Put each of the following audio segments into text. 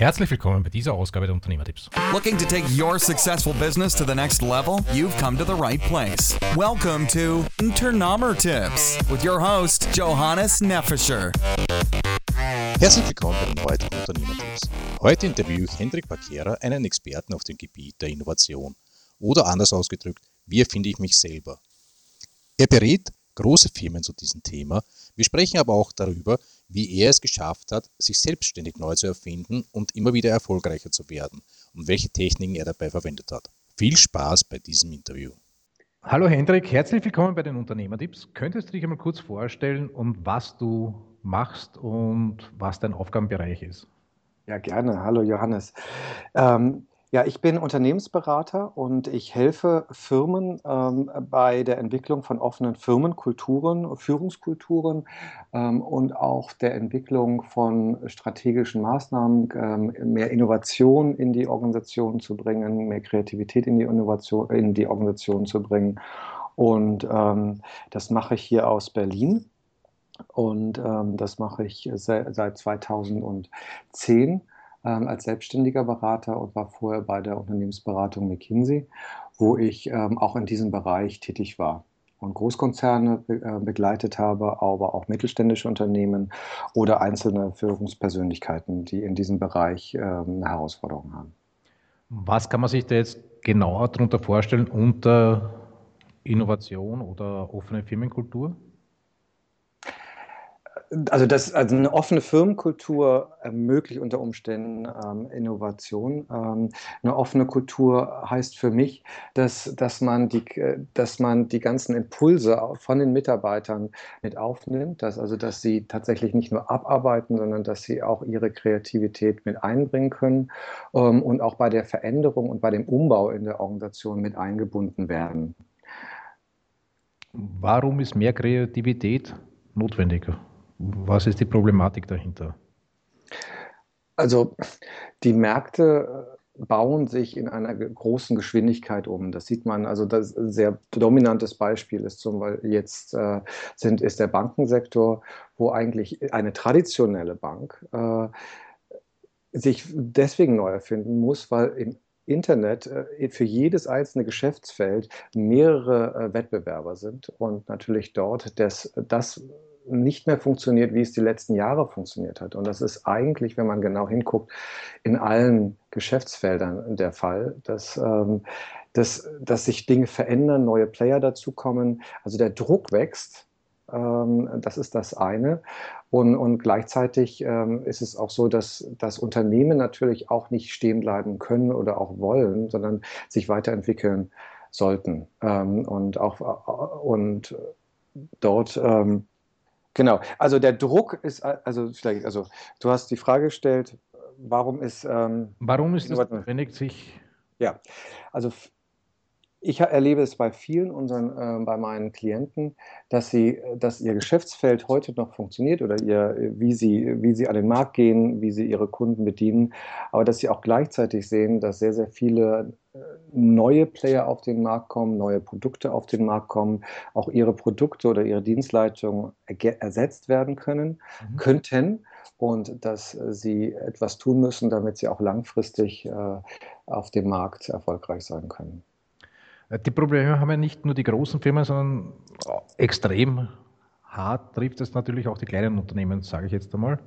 Herzlich willkommen bei dieser Ausgabe der Unternehmertipps. Looking to take your successful business to the next level? You've come to the right place. Welcome to Unternehmertipps with your host Johannes Neffischer. Herzlich willkommen bei den heutigen Unternehmertipps. Heute interviewe ich Hendrik Bakera, einen Experten auf dem Gebiet der Innovation. Oder anders ausgedrückt, wie erfinde ich mich selber? Er berät große Firmen zu diesem Thema. Wir sprechen aber auch darüber, wie er es geschafft hat, sich selbstständig neu zu erfinden und immer wieder erfolgreicher zu werden und welche Techniken er dabei verwendet hat. Viel Spaß bei diesem Interview. Hallo Hendrik, herzlich willkommen bei den Unternehmertipps. Könntest du dich einmal kurz vorstellen und was du machst und was dein Aufgabenbereich ist? Ja, gerne. Hallo Johannes. Ähm, ja, ich bin Unternehmensberater und ich helfe Firmen ähm, bei der Entwicklung von offenen Firmenkulturen, Führungskulturen ähm, und auch der Entwicklung von strategischen Maßnahmen, ähm, mehr Innovation in die Organisation zu bringen, mehr Kreativität in die Innovation, in die Organisation zu bringen. Und ähm, das mache ich hier aus Berlin. Und ähm, das mache ich seit, seit 2010 ähm, als selbstständiger Berater und war vorher bei der Unternehmensberatung McKinsey, wo ich ähm, auch in diesem Bereich tätig war und Großkonzerne be äh, begleitet habe, aber auch mittelständische Unternehmen oder einzelne Führungspersönlichkeiten, die in diesem Bereich ähm, eine Herausforderung haben. Was kann man sich da jetzt genauer darunter vorstellen unter Innovation oder offene Firmenkultur? Also, das, also eine offene Firmenkultur ermöglicht unter Umständen ähm, Innovation. Ähm, eine offene Kultur heißt für mich, dass, dass, man die, dass man die ganzen Impulse von den Mitarbeitern mit aufnimmt, dass, also dass sie tatsächlich nicht nur abarbeiten, sondern dass sie auch ihre Kreativität mit einbringen können ähm, und auch bei der Veränderung und bei dem Umbau in der Organisation mit eingebunden werden. Warum ist mehr Kreativität notwendiger? Was ist die Problematik dahinter? Also die Märkte bauen sich in einer großen Geschwindigkeit um. Das sieht man, also das sehr dominantes Beispiel ist zum Beispiel jetzt äh, sind, ist der Bankensektor, wo eigentlich eine traditionelle Bank äh, sich deswegen neu erfinden muss, weil im Internet äh, für jedes einzelne Geschäftsfeld mehrere äh, Wettbewerber sind und natürlich dort das, das nicht mehr funktioniert, wie es die letzten Jahre funktioniert hat. Und das ist eigentlich, wenn man genau hinguckt, in allen Geschäftsfeldern der Fall, dass, ähm, dass, dass sich Dinge verändern, neue Player dazukommen. Also der Druck wächst. Ähm, das ist das eine. Und, und gleichzeitig ähm, ist es auch so, dass, dass Unternehmen natürlich auch nicht stehen bleiben können oder auch wollen, sondern sich weiterentwickeln sollten. Ähm, und auch und dort ähm, Genau, also der Druck ist, also vielleicht, also du hast die Frage gestellt, warum ist. Ähm, warum ist es notwendig, sich. Ja, also ich erlebe es bei vielen unseren, äh, bei meinen Klienten, dass sie, dass ihr Geschäftsfeld heute noch funktioniert oder ihr, wie sie, wie sie an den Markt gehen, wie sie ihre Kunden bedienen, aber dass sie auch gleichzeitig sehen, dass sehr, sehr viele äh, neue Player auf den Markt kommen, neue Produkte auf den Markt kommen, auch ihre Produkte oder ihre Dienstleistungen ersetzt werden können, mhm. könnten und dass sie etwas tun müssen, damit sie auch langfristig äh, auf dem Markt erfolgreich sein können. Äh, die Probleme haben ja nicht nur die großen Firmen, sondern extrem hart trifft es natürlich auch die kleinen Unternehmen, sage ich jetzt einmal.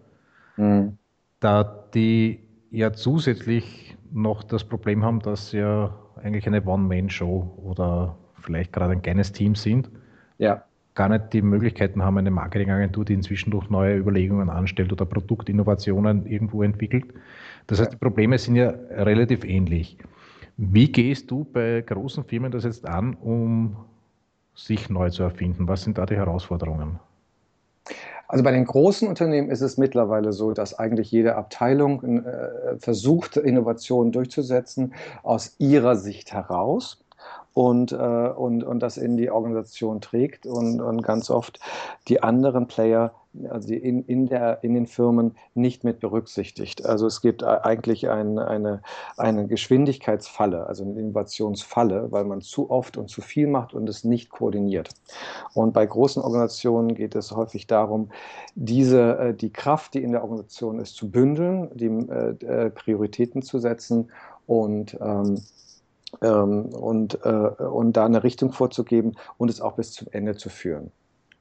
Mhm. Da die ja zusätzlich noch das Problem haben, dass sie ja eigentlich eine One-Man-Show oder vielleicht gerade ein kleines Team sind. Ja. Gar nicht die Möglichkeiten haben, eine Marketingagentur, die inzwischen durch neue Überlegungen anstellt oder Produktinnovationen irgendwo entwickelt. Das heißt, die Probleme sind ja relativ ähnlich. Wie gehst du bei großen Firmen das jetzt an, um sich neu zu erfinden? Was sind da die Herausforderungen? Also bei den großen Unternehmen ist es mittlerweile so, dass eigentlich jede Abteilung äh, versucht, Innovationen durchzusetzen aus ihrer Sicht heraus und, äh, und, und das in die Organisation trägt und, und ganz oft die anderen Player also in, in, der, in den Firmen nicht mit berücksichtigt. Also es gibt eigentlich ein, eine, eine Geschwindigkeitsfalle, also eine Innovationsfalle, weil man zu oft und zu viel macht und es nicht koordiniert. Und bei großen Organisationen geht es häufig darum, diese, äh, die Kraft, die in der Organisation ist, zu bündeln, die äh, Prioritäten zu setzen und ähm, ähm, und, äh, und da eine Richtung vorzugeben und es auch bis zum Ende zu führen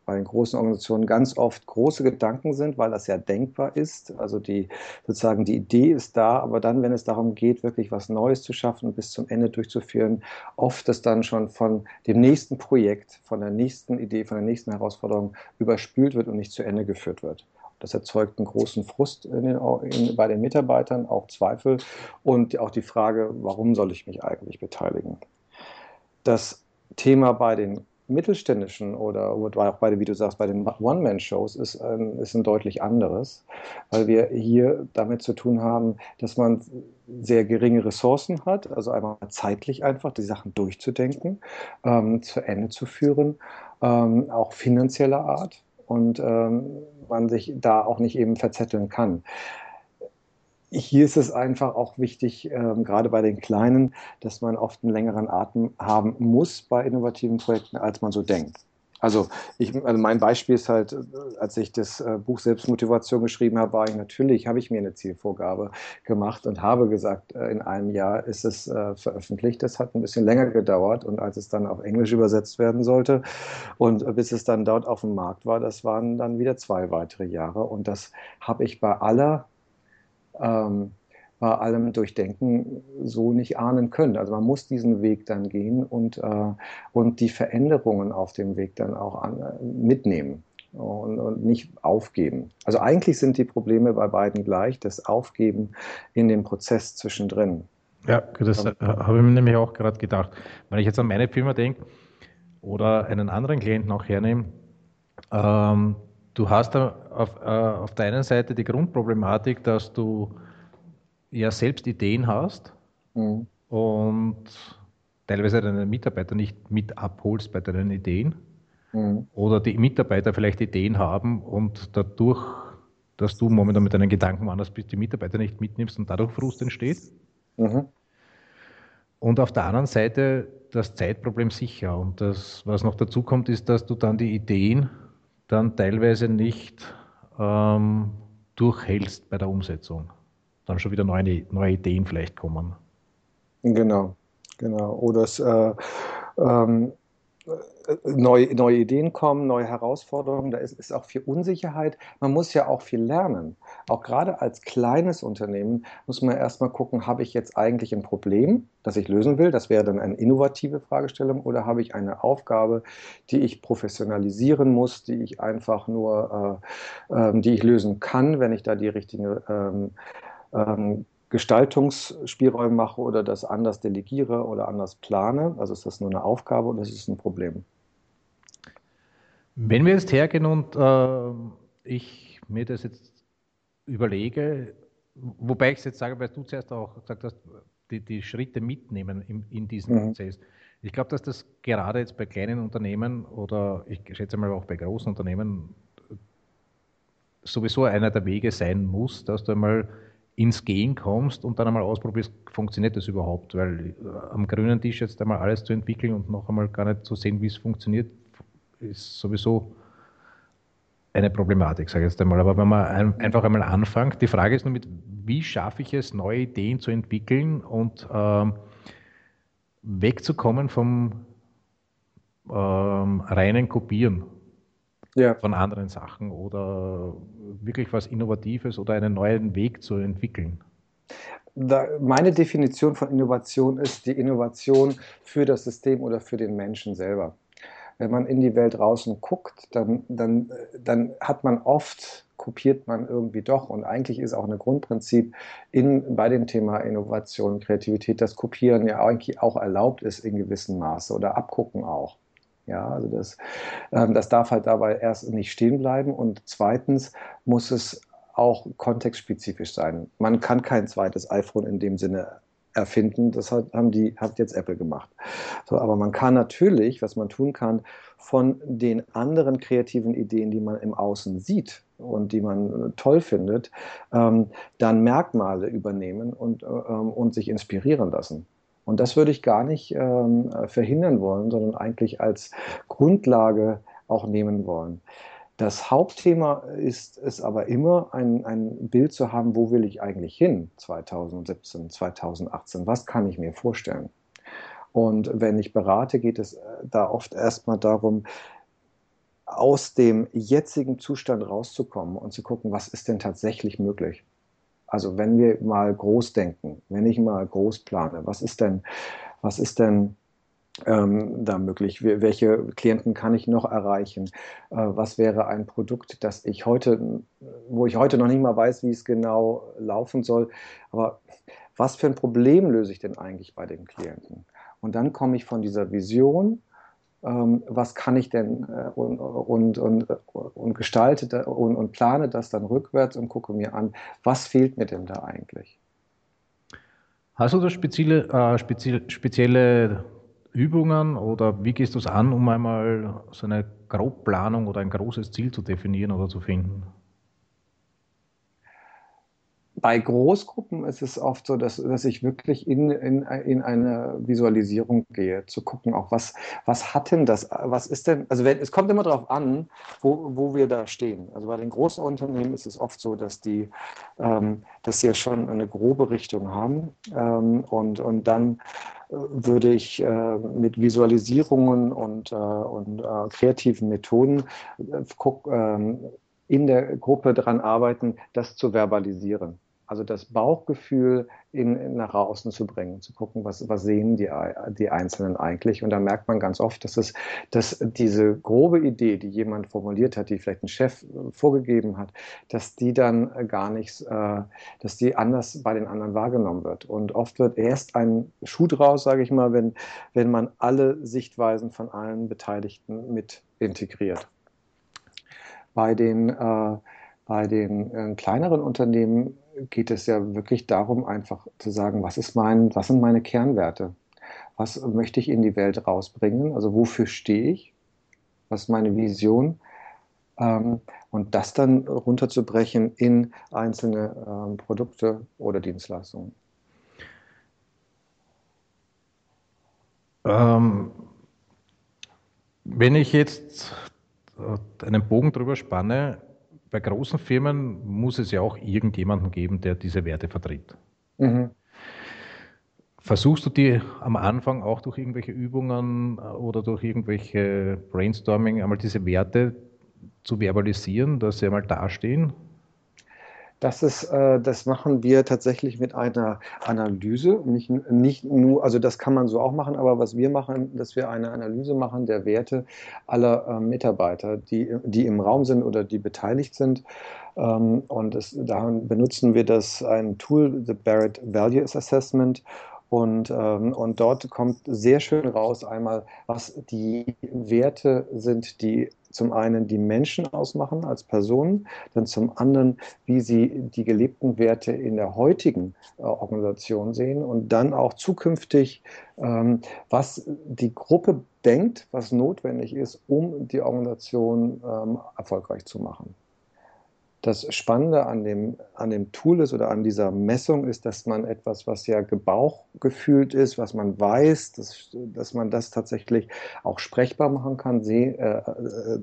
bei den großen Organisationen ganz oft große Gedanken sind, weil das ja denkbar ist. Also die sozusagen die Idee ist da, aber dann, wenn es darum geht, wirklich was Neues zu schaffen und bis zum Ende durchzuführen, oft ist dann schon von dem nächsten Projekt, von der nächsten Idee, von der nächsten Herausforderung überspült wird und nicht zu Ende geführt wird. Das erzeugt einen großen Frust in den, in, bei den Mitarbeitern, auch Zweifel und auch die Frage, warum soll ich mich eigentlich beteiligen? Das Thema bei den mittelständischen oder auch bei, wie du sagst, bei den One-Man-Shows ist, ein, ist ein deutlich anderes, weil wir hier damit zu tun haben, dass man sehr geringe Ressourcen hat, also einmal zeitlich einfach die Sachen durchzudenken, ähm, zu Ende zu führen, ähm, auch finanzieller Art und ähm, man sich da auch nicht eben verzetteln kann hier ist es einfach auch wichtig, ähm, gerade bei den Kleinen, dass man oft einen längeren Atem haben muss bei innovativen Projekten, als man so denkt. Also, ich, also mein Beispiel ist halt, als ich das äh, Buch Selbstmotivation geschrieben habe, war ich natürlich, habe ich mir eine Zielvorgabe gemacht und habe gesagt, äh, in einem Jahr ist es äh, veröffentlicht. Das hat ein bisschen länger gedauert und als es dann auf Englisch übersetzt werden sollte und bis es dann dort auf dem Markt war, das waren dann wieder zwei weitere Jahre und das habe ich bei aller ähm, bei allem Durchdenken so nicht ahnen können. Also man muss diesen Weg dann gehen und, äh, und die Veränderungen auf dem Weg dann auch an, äh, mitnehmen. Und, und, nicht aufgeben. Also eigentlich sind die Probleme bei beiden gleich, das Aufgeben in dem Prozess zwischendrin. Ja, das äh, habe ich mir nämlich auch gerade gedacht. Wenn ich jetzt an meine Firma denke oder einen anderen Klienten auch hernehme, ähm, du hast auf, äh, auf der einen Seite die Grundproblematik, dass du ja selbst Ideen hast mhm. und teilweise deine Mitarbeiter nicht mit abholst bei deinen Ideen mhm. oder die Mitarbeiter vielleicht Ideen haben und dadurch, dass du momentan mit deinen Gedanken woanders bist, die Mitarbeiter nicht mitnimmst und dadurch Frust entsteht. Mhm. Und auf der anderen Seite das Zeitproblem sicher. Und das, was noch dazu kommt, ist, dass du dann die Ideen dann teilweise nicht ähm, durchhältst bei der Umsetzung. Dann schon wieder neue, neue Ideen vielleicht kommen. Genau, genau. Oder es äh, ähm, neue, neue Ideen kommen, neue Herausforderungen, da ist, ist auch viel Unsicherheit. Man muss ja auch viel lernen. Auch gerade als kleines Unternehmen muss man erstmal gucken, habe ich jetzt eigentlich ein Problem, das ich lösen will? Das wäre dann eine innovative Fragestellung. Oder habe ich eine Aufgabe, die ich professionalisieren muss, die ich einfach nur, äh, äh, die ich lösen kann, wenn ich da die richtige ähm, ähm, Gestaltungsspielräume mache oder das anders delegiere oder anders plane. Also ist das nur eine Aufgabe oder ist es ein Problem? Wenn wir jetzt hergehen und äh, ich mir das jetzt überlege, wobei ich es jetzt sage, weil du zuerst auch gesagt hast, die, die Schritte mitnehmen in, in diesem mhm. Prozess. Ich glaube, dass das gerade jetzt bei kleinen Unternehmen oder ich schätze mal auch bei großen Unternehmen sowieso einer der Wege sein muss, dass du einmal ins Gehen kommst und dann einmal ausprobierst, funktioniert das überhaupt? Weil äh, am grünen Tisch jetzt einmal alles zu entwickeln und noch einmal gar nicht zu sehen, wie es funktioniert, ist sowieso eine Problematik, sage ich jetzt einmal. Aber wenn man ein, einfach einmal anfängt, die Frage ist nur mit, wie schaffe ich es, neue Ideen zu entwickeln und ähm, wegzukommen vom ähm, reinen Kopieren ja. von anderen Sachen oder wirklich was Innovatives oder einen neuen Weg zu entwickeln? Meine Definition von Innovation ist die Innovation für das System oder für den Menschen selber. Wenn man in die Welt draußen guckt, dann, dann, dann hat man oft, kopiert man irgendwie doch. Und eigentlich ist auch ein Grundprinzip in, bei dem Thema Innovation und Kreativität, dass Kopieren ja eigentlich auch erlaubt ist in gewissem Maße oder Abgucken auch. Ja, also das, ähm, das darf halt dabei erst nicht stehen bleiben und zweitens muss es auch kontextspezifisch sein. Man kann kein zweites iPhone in dem Sinne erfinden. Das hat, haben die, hat jetzt Apple gemacht. So, aber man kann natürlich, was man tun kann, von den anderen kreativen Ideen, die man im Außen sieht und die man toll findet, ähm, dann Merkmale übernehmen und, ähm, und sich inspirieren lassen. Und das würde ich gar nicht ähm, verhindern wollen, sondern eigentlich als Grundlage auch nehmen wollen. Das Hauptthema ist es aber immer, ein, ein Bild zu haben, wo will ich eigentlich hin 2017, 2018, was kann ich mir vorstellen. Und wenn ich berate, geht es äh, da oft erstmal darum, aus dem jetzigen Zustand rauszukommen und zu gucken, was ist denn tatsächlich möglich. Also wenn wir mal groß denken, wenn ich mal groß plane, was ist denn, was ist denn ähm, da möglich? Welche Klienten kann ich noch erreichen? Äh, was wäre ein Produkt, das ich heute, wo ich heute noch nicht mal weiß, wie es genau laufen soll, aber was für ein Problem löse ich denn eigentlich bei den Klienten? Und dann komme ich von dieser Vision was kann ich denn äh, und, und, und, und gestalte und, und plane das dann rückwärts und gucke mir an, was fehlt mir denn da eigentlich? Hast du da spezielle, äh, spezielle, spezielle Übungen oder wie gehst du es an, um einmal so eine Grobplanung oder ein großes Ziel zu definieren oder zu finden? Bei Großgruppen ist es oft so, dass, dass ich wirklich in, in, in eine Visualisierung gehe, zu gucken, auch was, was hat denn das, was ist denn, also wenn, es kommt immer darauf an, wo, wo wir da stehen. Also bei den großen Unternehmen ist es oft so, dass die, ähm, dass sie ja schon eine grobe Richtung haben ähm, und, und dann äh, würde ich äh, mit Visualisierungen und, äh, und äh, kreativen Methoden äh, guck, ähm, in der Gruppe daran arbeiten, das zu verbalisieren. Also das Bauchgefühl in, nach außen zu bringen, zu gucken, was, was sehen die, die Einzelnen eigentlich. Und da merkt man ganz oft, dass, es, dass diese grobe Idee, die jemand formuliert hat, die vielleicht ein Chef äh, vorgegeben hat, dass die dann gar nichts, äh, dass die anders bei den anderen wahrgenommen wird. Und oft wird erst ein Schuh draus, sage ich mal, wenn, wenn man alle Sichtweisen von allen Beteiligten mit integriert. Bei den, äh, bei den äh, kleineren Unternehmen geht es ja wirklich darum, einfach zu sagen, was, ist mein, was sind meine Kernwerte? Was möchte ich in die Welt rausbringen? Also wofür stehe ich? Was ist meine Vision? Ähm, und das dann runterzubrechen in einzelne ähm, Produkte oder Dienstleistungen. Ähm, wenn ich jetzt einen Bogen drüber spanne, bei großen Firmen muss es ja auch irgendjemanden geben, der diese Werte vertritt. Mhm. Versuchst du die am Anfang auch durch irgendwelche Übungen äh, oder durch irgendwelche Brainstorming einmal diese Werte zu verbalisieren, dass sie einmal dastehen? Das ist, äh, das machen wir tatsächlich mit einer Analyse. Nicht, nicht nur, also das kann man so auch machen, aber was wir machen, dass wir eine Analyse machen der Werte aller äh, Mitarbeiter, die, die im Raum sind oder die beteiligt sind. Ähm, und es, da benutzen wir das ein Tool, the Barrett Values Assessment. Und, ähm, und dort kommt sehr schön raus einmal, was die Werte sind, die zum einen die Menschen ausmachen als Personen, dann zum anderen, wie sie die gelebten Werte in der heutigen äh, Organisation sehen und dann auch zukünftig, ähm, was die Gruppe denkt, was notwendig ist, um die Organisation ähm, erfolgreich zu machen. Das Spannende an dem, an dem Tool ist oder an dieser Messung ist, dass man etwas, was ja gebauchgefühlt ist, was man weiß, dass, dass man das tatsächlich auch sprechbar machen kann, seh, äh, äh,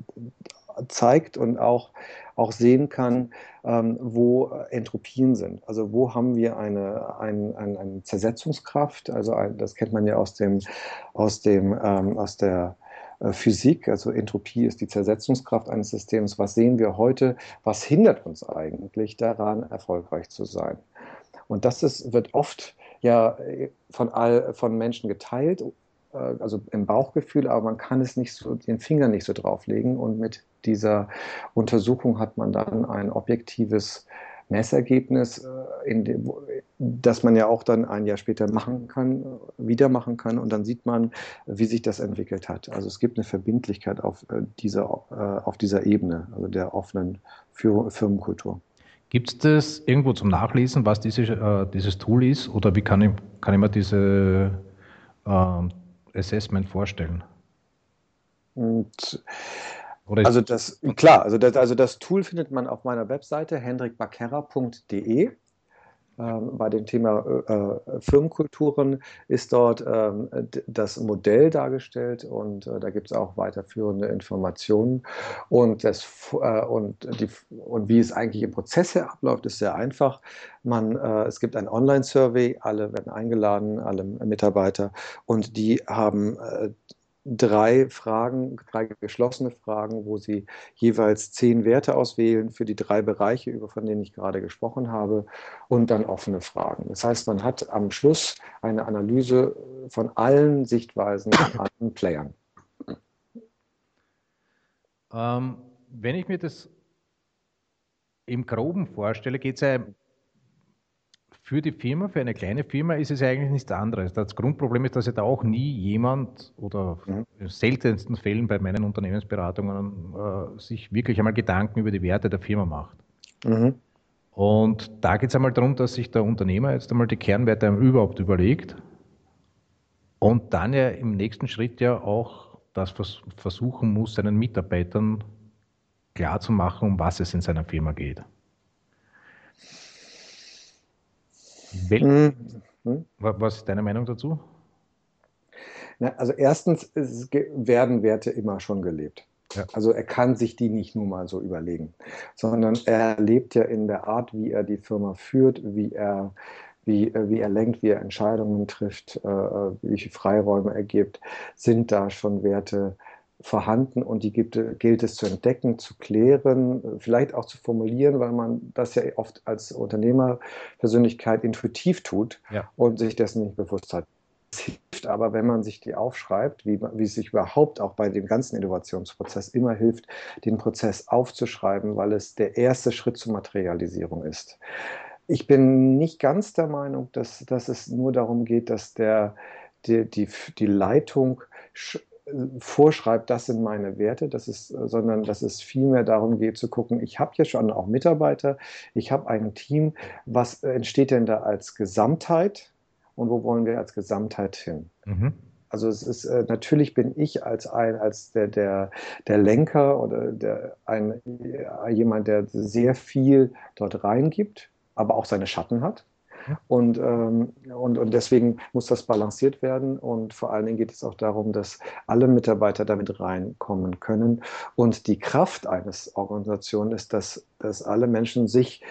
zeigt und auch, auch sehen kann, ähm, wo Entropien sind. Also wo haben wir eine, ein, ein, eine Zersetzungskraft, also ein, das kennt man ja aus dem, aus dem, ähm, aus der Physik, also Entropie ist die Zersetzungskraft eines Systems. Was sehen wir heute? Was hindert uns eigentlich daran, erfolgreich zu sein? Und das ist, wird oft ja von, all, von Menschen geteilt, äh, also im Bauchgefühl, aber man kann es nicht so, den Finger nicht so drauflegen. Und mit dieser Untersuchung hat man dann ein objektives Messergebnis, äh, dem, das man ja auch dann ein Jahr später machen kann, wieder machen kann und dann sieht man, wie sich das entwickelt hat. Also es gibt eine Verbindlichkeit auf äh, dieser, äh, auf dieser Ebene, also der offenen Firmenkultur. Gibt es das irgendwo zum Nachlesen, was diese, äh, dieses Tool ist oder wie kann ich, kann ich mir diese äh, Assessment vorstellen? Und also das, klar, also das, also das Tool findet man auf meiner Webseite hendrikbakerra.de. Ähm, bei dem Thema äh, äh Firmenkulturen ist dort ähm, das Modell dargestellt und äh, da gibt es auch weiterführende Informationen. Und, das, und, die, und wie es eigentlich im Prozess her abläuft, ist sehr einfach. Man, es gibt ein Online-Survey, alle werden eingeladen, alle Mitarbeiter, und die haben drei Fragen, drei geschlossene Fragen, wo Sie jeweils zehn Werte auswählen für die drei Bereiche, über von denen ich gerade gesprochen habe, und dann offene Fragen. Das heißt, man hat am Schluss eine Analyse von allen Sichtweisen an Playern. Ähm, wenn ich mir das im Groben vorstelle, geht es ja für die Firma, für eine kleine Firma ist es eigentlich nichts anderes. Das Grundproblem ist, dass ja da auch nie jemand oder mhm. in seltensten Fällen bei meinen Unternehmensberatungen äh, sich wirklich einmal Gedanken über die Werte der Firma macht. Mhm. Und da geht es einmal darum, dass sich der Unternehmer jetzt einmal die Kernwerte überhaupt überlegt und dann ja im nächsten Schritt ja auch das versuchen muss, seinen Mitarbeitern klarzumachen, um was es in seiner Firma geht. Wel mhm. Was ist deine Meinung dazu? Na, also erstens werden Werte immer schon gelebt. Ja. Also er kann sich die nicht nur mal so überlegen, sondern er lebt ja in der Art, wie er die Firma führt, wie er, wie, äh, wie er lenkt, wie er Entscheidungen trifft, äh, äh welche Freiräume er gibt, sind da schon Werte vorhanden und die gibt, gilt es zu entdecken, zu klären, vielleicht auch zu formulieren, weil man das ja oft als Unternehmerpersönlichkeit intuitiv tut ja. und sich dessen nicht bewusst hat. Es hilft aber, wenn man sich die aufschreibt, wie, wie es sich überhaupt auch bei dem ganzen Innovationsprozess immer hilft, den Prozess aufzuschreiben, weil es der erste Schritt zur Materialisierung ist. Ich bin nicht ganz der Meinung, dass, dass es nur darum geht, dass der, die, die, die Leitung vorschreibt, das sind meine Werte, das ist, sondern dass es vielmehr darum geht zu gucken, ich habe hier schon auch Mitarbeiter, ich habe ein Team, was entsteht denn da als Gesamtheit und wo wollen wir als Gesamtheit hin? Mhm. Also es ist äh, natürlich bin ich als ein als der der der Lenker oder der ein jemand, der sehr viel dort reingibt, aber auch seine Schatten hat. Und, ähm, und, und deswegen muss das balanciert werden. Und vor allen Dingen geht es auch darum, dass alle Mitarbeiter damit reinkommen können. Und die Kraft eines Organisationen ist, dass, dass alle Menschen sich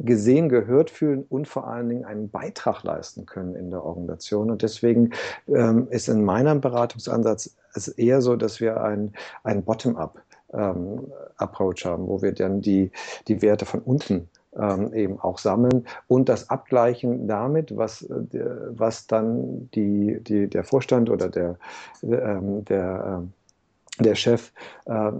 gesehen, gehört fühlen und vor allen Dingen einen Beitrag leisten können in der Organisation. Und deswegen ähm, ist in meinem Beratungsansatz es eher so, dass wir ein, ein Bottom-up ähm, Approach haben, wo wir dann die, die Werte von unten ähm, eben auch sammeln und das abgleichen damit, was, äh, was dann die, die, der Vorstand oder der, ähm, der, äh, der Chef äh,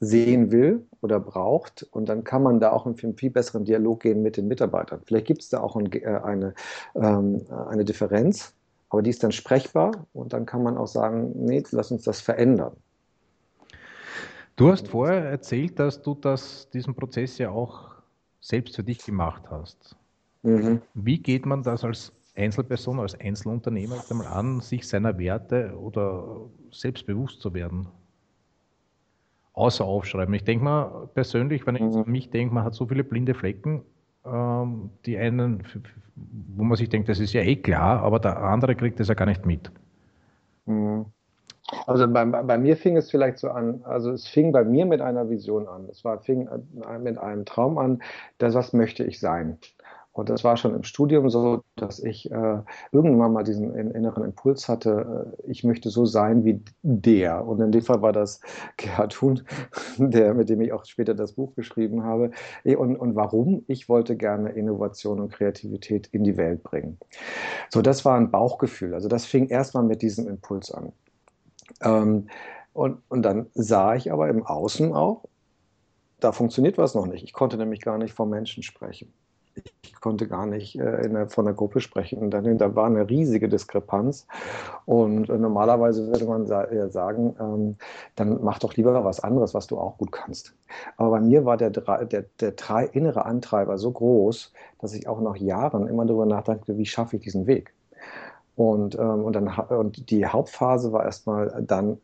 sehen will oder braucht. Und dann kann man da auch in einen viel besseren Dialog gehen mit den Mitarbeitern. Vielleicht gibt es da auch ein, äh, eine, ähm, eine Differenz, aber die ist dann sprechbar und dann kann man auch sagen, nee, lass uns das verändern. Du hast vorher erzählt, dass du das, diesen Prozess ja auch selbst für dich gemacht hast. Mhm. Wie geht man das als Einzelperson, als Einzelunternehmer einmal an, sich seiner Werte oder selbstbewusst zu werden? Außer aufschreiben. Ich denke mal persönlich, wenn ich mhm. an mich denke, man hat so viele blinde Flecken, ähm, die einen, wo man sich denkt, das ist ja eh klar, aber der andere kriegt das ja gar nicht mit. Mhm. Also bei, bei, mir fing es vielleicht so an, also es fing bei mir mit einer Vision an. Es war, fing mit einem Traum an, dass was möchte ich sein. Und das war schon im Studium so, dass ich äh, irgendwann mal diesen inneren Impuls hatte, äh, ich möchte so sein wie der. Und in dem Fall war das Gerhard Huhn, der, mit dem ich auch später das Buch geschrieben habe. Und, und warum? Ich wollte gerne Innovation und Kreativität in die Welt bringen. So, das war ein Bauchgefühl. Also das fing erstmal mit diesem Impuls an. Ähm, und, und dann sah ich aber im Außen auch, da funktioniert was noch nicht. Ich konnte nämlich gar nicht vom Menschen sprechen. ich konnte gar nicht äh, der, von der Gruppe sprechen. Und dann, da war eine riesige Diskrepanz. Und äh, normalerweise würde man sa äh, sagen, ähm, dann mach doch lieber was anderes, was du auch gut kannst. Aber bei mir war der, der, der innere Antreiber so groß, dass ich auch nach Jahren immer darüber nachdachte, wie schaffe ich diesen Weg. Und, ähm, und, dann, und die Hauptphase war erstmal dann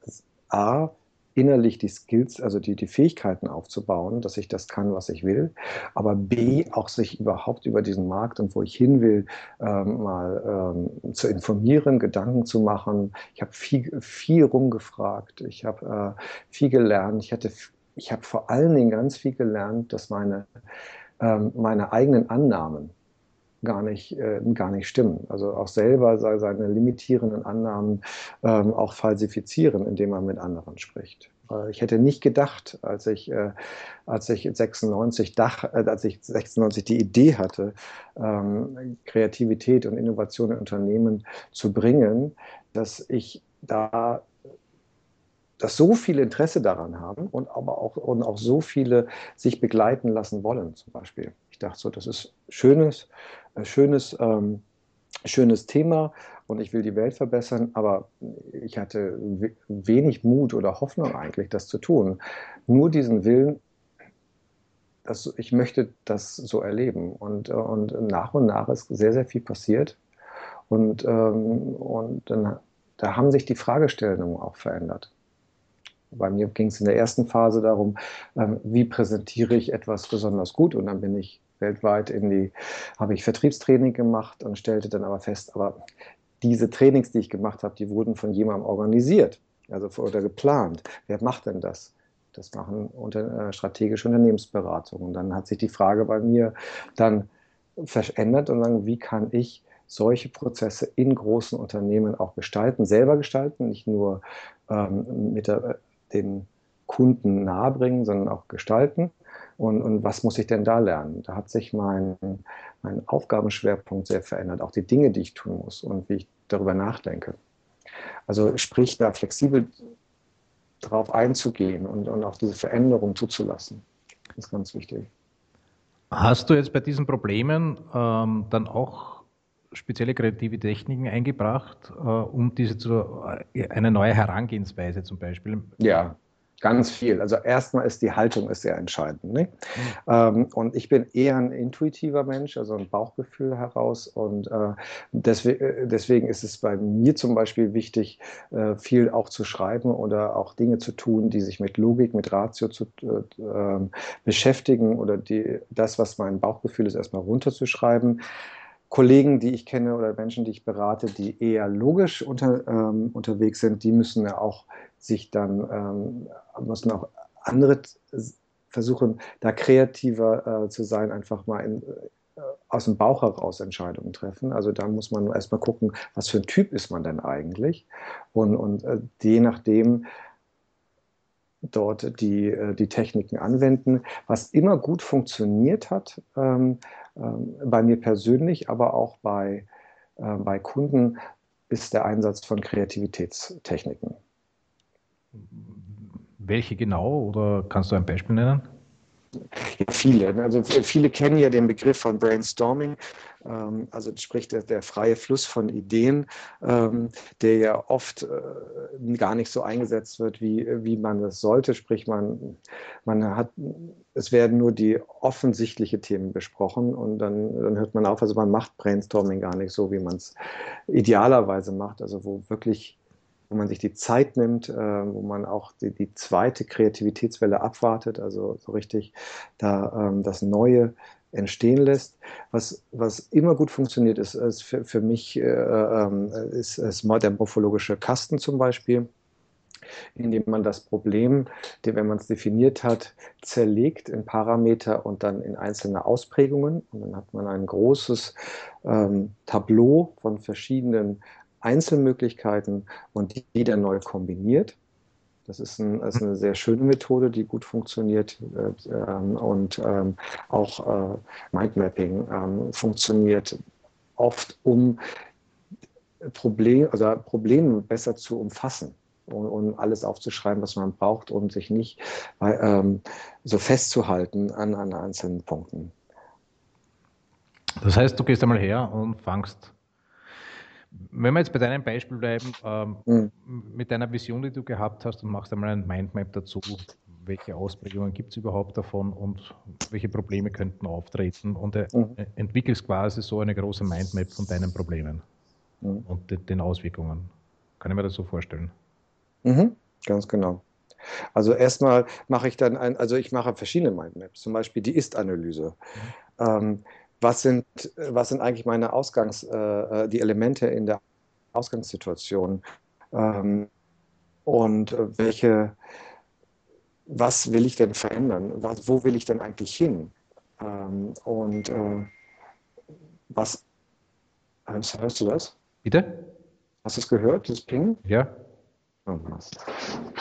A, innerlich die Skills, also die, die Fähigkeiten aufzubauen, dass ich das kann, was ich will, aber B, auch sich überhaupt über diesen Markt und wo ich hin will, ähm, mal ähm, zu informieren, Gedanken zu machen. Ich habe viel, viel rumgefragt, ich habe äh, viel gelernt, ich, hatte, ich habe vor allen Dingen ganz viel gelernt, dass meine, ähm, meine eigenen Annahmen, gar nicht, äh, gar nicht stimmen. Also auch selber seine limitierenden Annahmen ähm, auch falsifizieren, indem man mit anderen spricht. Ich hätte nicht gedacht, als ich, äh, als ich 96 Dach, äh, als ich 96 die Idee hatte, ähm, Kreativität und Innovation in Unternehmen zu bringen, dass ich da dass so viele Interesse daran haben und aber auch, und auch so viele sich begleiten lassen wollen, zum Beispiel. Dachte so, das ist schönes, schönes, ähm, schönes Thema und ich will die Welt verbessern, aber ich hatte wenig Mut oder Hoffnung eigentlich, das zu tun. Nur diesen Willen, dass ich möchte das so erleben. Und, und nach und nach ist sehr, sehr viel passiert. Und, ähm, und dann, da haben sich die Fragestellungen auch verändert. Bei mir ging es in der ersten Phase darum, ähm, wie präsentiere ich etwas besonders gut. Und dann bin ich weltweit in die, habe ich Vertriebstraining gemacht und stellte dann aber fest, aber diese Trainings, die ich gemacht habe, die wurden von jemandem organisiert, also oder geplant. Wer macht denn das? Das machen unter, äh, strategische Unternehmensberatungen. Und dann hat sich die Frage bei mir dann verändert und dann, wie kann ich solche Prozesse in großen Unternehmen auch gestalten, selber gestalten, nicht nur ähm, mit der, den Kunden nahebringen, sondern auch gestalten. Und, und was muss ich denn da lernen? Da hat sich mein, mein Aufgabenschwerpunkt sehr verändert, auch die Dinge, die ich tun muss und wie ich darüber nachdenke. Also sprich, da flexibel darauf einzugehen und, und auch diese Veränderung zuzulassen, ist ganz wichtig. Hast du jetzt bei diesen Problemen ähm, dann auch spezielle kreative Techniken eingebracht, äh, um diese zu, äh, eine neue Herangehensweise zum Beispiel? Ja, Ganz viel. Also erstmal ist die Haltung ist sehr entscheidend. Ne? Mhm. Ähm, und ich bin eher ein intuitiver Mensch, also ein Bauchgefühl heraus. Und äh, deswegen, äh, deswegen ist es bei mir zum Beispiel wichtig, äh, viel auch zu schreiben oder auch Dinge zu tun, die sich mit Logik, mit Ratio zu, äh, ähm, beschäftigen oder die, das, was mein Bauchgefühl ist, erstmal runterzuschreiben. Kollegen, die ich kenne oder Menschen, die ich berate, die eher logisch unter, ähm, unterwegs sind, die müssen ja auch sich dann, ähm, müssen auch andere versuchen, da kreativer äh, zu sein, einfach mal in, äh, aus dem Bauch heraus Entscheidungen treffen. Also da muss man erstmal gucken, was für ein Typ ist man denn eigentlich? Und, und äh, je nachdem dort die, äh, die Techniken anwenden. Was immer gut funktioniert hat, ähm, bei mir persönlich, aber auch bei, äh, bei Kunden, ist der Einsatz von Kreativitätstechniken. Welche genau oder kannst du ein Beispiel nennen? Ja, viele. Ne? Also viele kennen ja den Begriff von Brainstorming, ähm, also sprich der, der, freie Fluss von Ideen, ähm, der ja oft äh, gar nicht so eingesetzt wird, wie, wie man es sollte. Sprich, man, man hat, es werden nur die offensichtliche Themen besprochen und dann, dann hört man auf. Also man macht Brainstorming gar nicht so, wie man es idealerweise macht, also wo wirklich wo man sich die Zeit nimmt, äh, wo man auch die, die, zweite Kreativitätswelle abwartet, also so richtig da ähm, das Neue entstehen lässt. Was, was immer gut funktioniert, ist, ist für, für, mich äh, äh, ist, ist der morphologische Kasten zum Beispiel indem man das Problem, wenn man es definiert hat, zerlegt in Parameter und dann in einzelne Ausprägungen. Und dann hat man ein großes ähm, Tableau von verschiedenen Einzelmöglichkeiten und die dann neu kombiniert. Das ist, ein, das ist, eine sehr schöne Methode, die gut funktioniert äh, ähm, und ähm, auch äh, Mindmapping ähm, funktioniert oft, um Problem, also Probleme besser zu umfassen und, um alles aufzuschreiben, was man braucht, um sich nicht so festzuhalten an, an einzelnen Punkten. Das heißt, du gehst einmal her und fangst, wenn wir jetzt bei deinem Beispiel bleiben, ähm, mhm. mit deiner Vision, die du gehabt hast und machst einmal ein Mindmap dazu, welche Ausprägungen gibt es überhaupt davon und welche Probleme könnten auftreten und äh, mhm. entwickelst quasi so eine große Mindmap von deinen Problemen mhm. und de den Auswirkungen. Kann ich mir das so vorstellen? Mhm, ganz genau. Also erstmal mache ich dann ein, also ich mache verschiedene Mindmaps, zum Beispiel die Ist-Analyse. Mhm. Ähm, was sind, was sind eigentlich meine Ausgangs, äh, äh die Elemente in der Ausgangssituation ähm, und welche, was will ich denn verändern? Was, wo will ich denn eigentlich hin? Ähm, und äh, was, hörst du das? Bitte? Hast du es gehört, das Ping? Ja. Oh,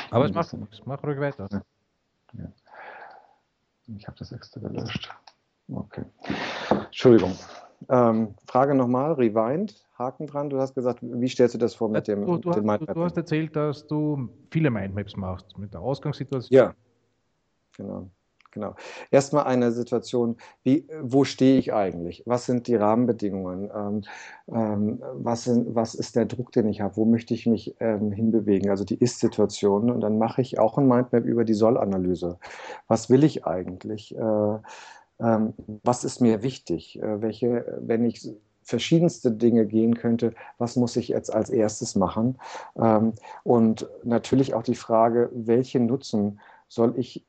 Aber es macht nichts, mach ruhig weiter. Ja. Ich habe das extra gelöscht. Okay. Entschuldigung. Ähm, Frage nochmal, Rewind, Haken dran. Du hast gesagt, wie stellst du das vor mit dem, du, du, dem Mindmap? Du hast erzählt, dass du viele Mindmaps machst mit der Ausgangssituation. Ja, genau. Genau. Erstmal eine Situation, wie, wo stehe ich eigentlich? Was sind die Rahmenbedingungen? Ähm, ähm, was, sind, was ist der Druck, den ich habe? Wo möchte ich mich ähm, hinbewegen? Also die Ist-Situation. Und dann mache ich auch ein Mindmap über die Soll-Analyse. Was will ich eigentlich? Äh, ähm, was ist mir wichtig? Äh, welche, wenn ich verschiedenste Dinge gehen könnte, was muss ich jetzt als erstes machen? Ähm, und natürlich auch die Frage, welchen Nutzen soll ich,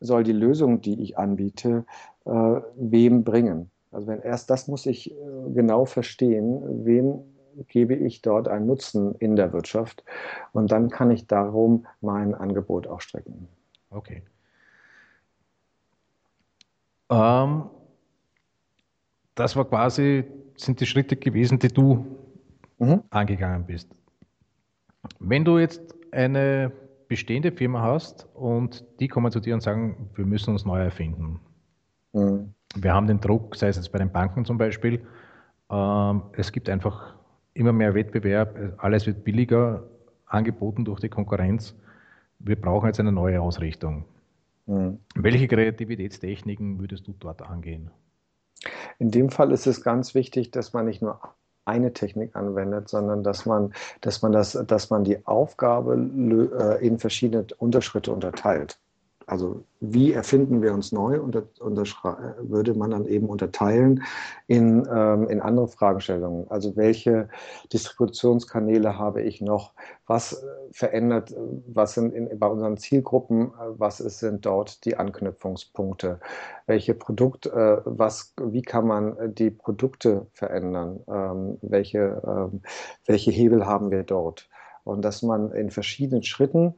soll die Lösung, die ich anbiete, äh, wem bringen? Also wenn erst das muss ich äh, genau verstehen, wem gebe ich dort einen Nutzen in der Wirtschaft und dann kann ich darum mein Angebot auch strecken. Okay. Ähm, das war quasi, sind die Schritte gewesen, die du mhm. angegangen bist. Wenn du jetzt eine bestehende Firma hast und die kommen zu dir und sagen, wir müssen uns neu erfinden. Mhm. Wir haben den Druck, sei es jetzt bei den Banken zum Beispiel, ähm, es gibt einfach immer mehr Wettbewerb, alles wird billiger angeboten durch die Konkurrenz. Wir brauchen jetzt eine neue Ausrichtung. Mhm. Welche Kreativitätstechniken würdest du dort angehen? In dem Fall ist es ganz wichtig, dass man nicht nur eine Technik anwendet, sondern dass man, dass man, das, dass man die Aufgabe äh, in verschiedene Unterschritte unterteilt also wie erfinden wir uns neu, und würde man dann eben unterteilen in, ähm, in andere Fragestellungen. Also welche Distributionskanäle habe ich noch? Was äh, verändert, was sind in, bei unseren Zielgruppen, was ist, sind dort die Anknüpfungspunkte? Welche Produkt, äh, was, wie kann man die Produkte verändern? Ähm, welche, ähm, welche Hebel haben wir dort? Und dass man in verschiedenen Schritten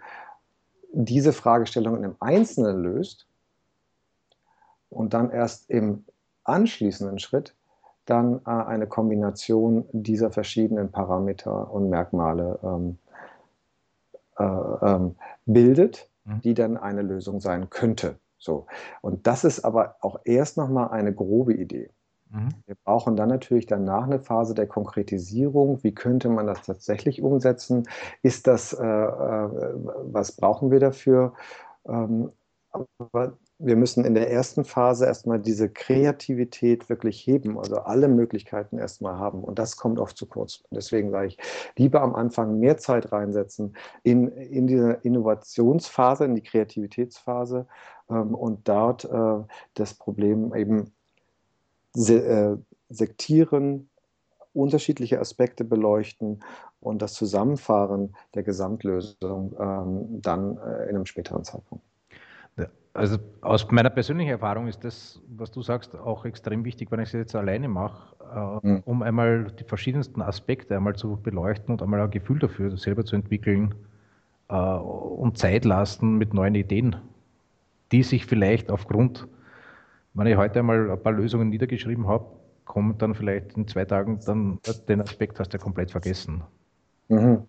diese Fragestellungen im Einzelnen löst und dann erst im anschließenden Schritt dann äh, eine Kombination dieser verschiedenen Parameter und Merkmale ähm, äh, ähm, bildet, mhm. die dann eine Lösung sein könnte. So. Und das ist aber auch erst nochmal eine grobe Idee. Mhm. Wir brauchen dann natürlich danach eine Phase der Konkretisierung. Wie könnte man das tatsächlich umsetzen? Ist das, äh, äh, was brauchen wir dafür? Ähm, aber wir müssen in der ersten Phase erstmal diese Kreativität wirklich heben, also alle Möglichkeiten erstmal haben. Und das kommt oft zu kurz. Deswegen sage ich, lieber am Anfang mehr Zeit reinsetzen in, in diese Innovationsphase, in die Kreativitätsphase ähm, und dort äh, das Problem eben se äh, sektieren, unterschiedliche Aspekte beleuchten und das Zusammenfahren der Gesamtlösung ähm, dann äh, in einem späteren Zeitpunkt. Also aus meiner persönlichen Erfahrung ist das, was du sagst, auch extrem wichtig, wenn ich es jetzt alleine mache, äh, mhm. um einmal die verschiedensten Aspekte einmal zu beleuchten und einmal ein Gefühl dafür selber zu entwickeln äh, und Zeit lassen mit neuen Ideen, die sich vielleicht aufgrund wenn ich heute einmal ein paar Lösungen niedergeschrieben habe, kommt dann vielleicht in zwei Tagen dann den Aspekt hast du komplett vergessen. Mhm.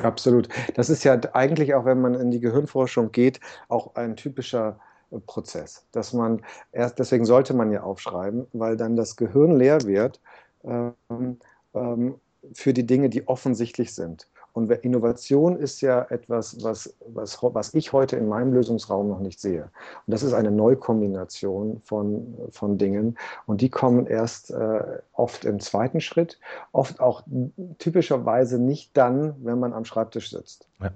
Absolut. Das ist ja eigentlich auch, wenn man in die Gehirnforschung geht, auch ein typischer äh, Prozess, dass man erst, deswegen sollte man ja aufschreiben, weil dann das Gehirn leer wird ähm, ähm, für die Dinge, die offensichtlich sind. Und Innovation ist ja etwas, was, was, was ich heute in meinem Lösungsraum noch nicht sehe. Und das ist eine Neukombination von, von Dingen. Und die kommen erst äh, oft im zweiten Schritt, oft auch typischerweise nicht dann, wenn man am Schreibtisch sitzt. Ja.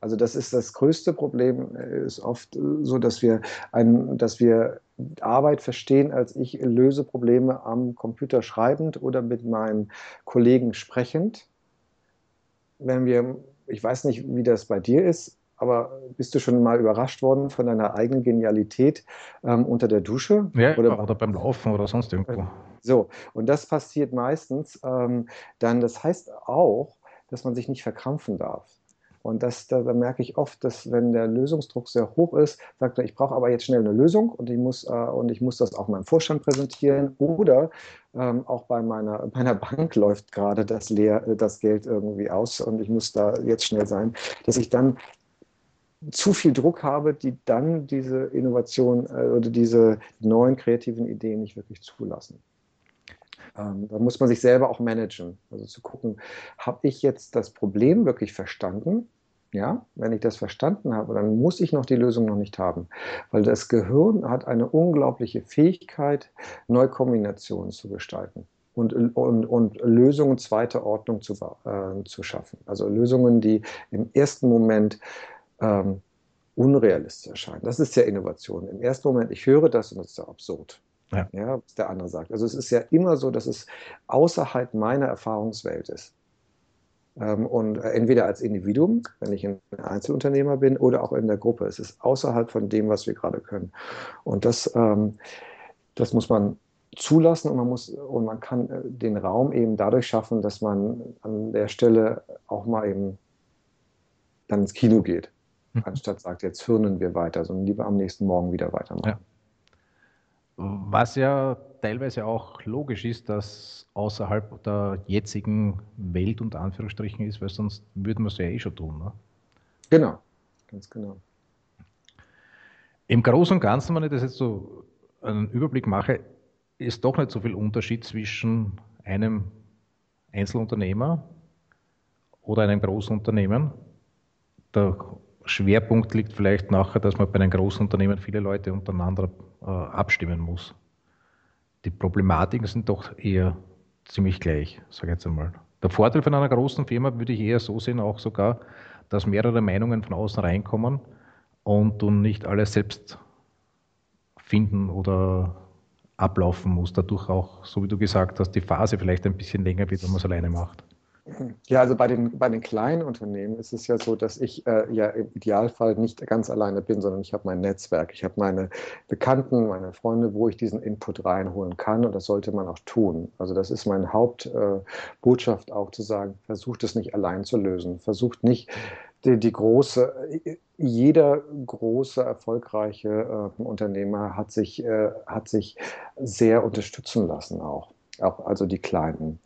Also das ist das größte Problem, äh, ist oft so, dass wir, ein, dass wir Arbeit verstehen, als ich löse Probleme am Computer schreibend oder mit meinen Kollegen sprechend wenn wir, ich weiß nicht, wie das bei dir ist, aber bist du schon mal überrascht worden von deiner eigenen Genialität ähm, unter der Dusche? Ja, oder, oder, beim Laufen oder sonst irgendwo. So, und das passiert meistens ähm, dann, das heißt auch, dass man sich nicht verkrampfen darf. Und das, da, da, merke ich oft, dass wenn der Lösungsdruck sehr hoch ist, sagt er, ich brauche aber jetzt schnell eine Lösung und ich muss, äh, und ich muss das auch meinem Vorstand präsentieren. Oder ähm, auch bei meiner, meiner Bank läuft gerade das, leer, das Geld irgendwie aus und ich muss da jetzt schnell sein, dass ich dann zu viel Druck habe, die dann diese Innovation äh, oder diese neuen kreativen Ideen nicht wirklich zulassen. Ähm, da muss man sich selber auch managen. Also zu gucken, habe ich jetzt das Problem wirklich verstanden? Ja, wenn ich das verstanden habe, dann muss ich noch die Lösung noch nicht haben, weil das Gehirn hat eine unglaubliche Fähigkeit, Neukombinationen zu gestalten und, und, und Lösungen zweiter Ordnung zu, äh, zu schaffen. Also Lösungen, die im ersten Moment ähm, unrealistisch erscheinen. Das ist ja Innovation. Im ersten Moment, ich höre das und das ist ja absurd. Ja. ja. was der andere sagt. Also es ist ja immer so, dass es außerhalb meiner Erfahrungswelt ist. Ähm, und äh, entweder als Individuum, wenn ich ein Einzelunternehmer bin, oder auch in der Gruppe. Es ist außerhalb von dem, was wir gerade können. Und das, ähm, das muss man zulassen und man muss und man kann äh, den Raum eben dadurch schaffen, dass man an der Stelle auch mal eben dann ins Kino geht, mhm. anstatt sagt, jetzt hirnen wir weiter, sondern lieber am nächsten Morgen wieder weitermachen. Ja. Was ja teilweise auch logisch ist, dass außerhalb der jetzigen Welt unter Anführungsstrichen ist, weil sonst würden wir es ja eh schon tun. Ne? Genau, ganz genau. Im Großen und Ganzen, wenn ich das jetzt so einen Überblick mache, ist doch nicht so viel Unterschied zwischen einem Einzelunternehmer oder einem Großunternehmen. Der Schwerpunkt liegt vielleicht nachher, dass man bei einem Großunternehmen viele Leute untereinander äh, abstimmen muss. Die Problematiken sind doch eher ziemlich gleich, sage ich jetzt einmal. Der Vorteil von einer großen Firma würde ich eher so sehen, auch sogar, dass mehrere Meinungen von außen reinkommen und du nicht alles selbst finden oder ablaufen musst. Dadurch auch, so wie du gesagt hast, die Phase vielleicht ein bisschen länger wird, wenn man es alleine macht. Ja, also bei den, bei den kleinen Unternehmen ist es ja so, dass ich äh, ja im Idealfall nicht ganz alleine bin, sondern ich habe mein Netzwerk. Ich habe meine Bekannten, meine Freunde, wo ich diesen Input reinholen kann und das sollte man auch tun. Also das ist meine Hauptbotschaft äh, auch zu sagen, versucht es nicht allein zu lösen. Versucht nicht die, die große, jeder große, erfolgreiche äh, Unternehmer hat sich, äh, hat sich sehr unterstützen lassen auch, auch also die Kleinen.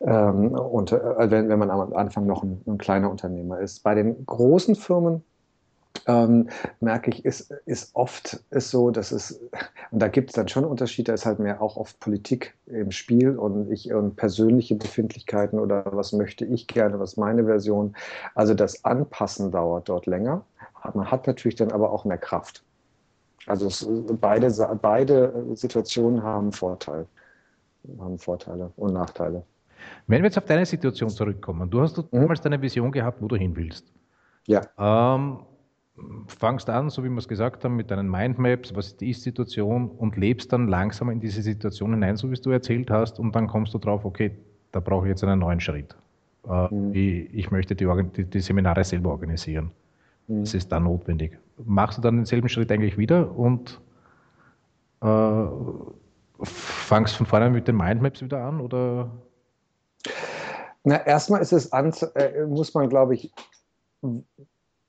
Ähm, und äh, wenn, wenn man am Anfang noch ein, ein kleiner Unternehmer ist. Bei den großen Firmen ähm, merke ich, ist, ist oft ist so, dass es, und da gibt es dann schon Unterschiede, da ist halt mehr auch oft Politik im Spiel und ich und persönliche Befindlichkeiten oder was möchte ich gerne, was meine Version. Also das Anpassen dauert dort länger. Man hat natürlich dann aber auch mehr Kraft. Also es, beide, beide Situationen haben Vorteil, haben Vorteile und Nachteile. Wenn wir jetzt auf deine Situation zurückkommen, du hast mhm. damals deine Vision gehabt, wo du hin willst. Ja. Ähm, fangst an, so wie wir es gesagt haben, mit deinen Mindmaps, was ist die Situation und lebst dann langsam in diese Situation hinein, so wie es du erzählt hast, und dann kommst du drauf, okay, da brauche ich jetzt einen neuen Schritt. Äh, mhm. ich, ich, möchte die, die, die, Seminare selber organisieren. Mhm. Das ist da notwendig. Machst du dann denselben Schritt eigentlich wieder und äh, fangst von vorne mit den Mindmaps wieder an oder na, erstmal ist es an, äh, muss man, glaube ich,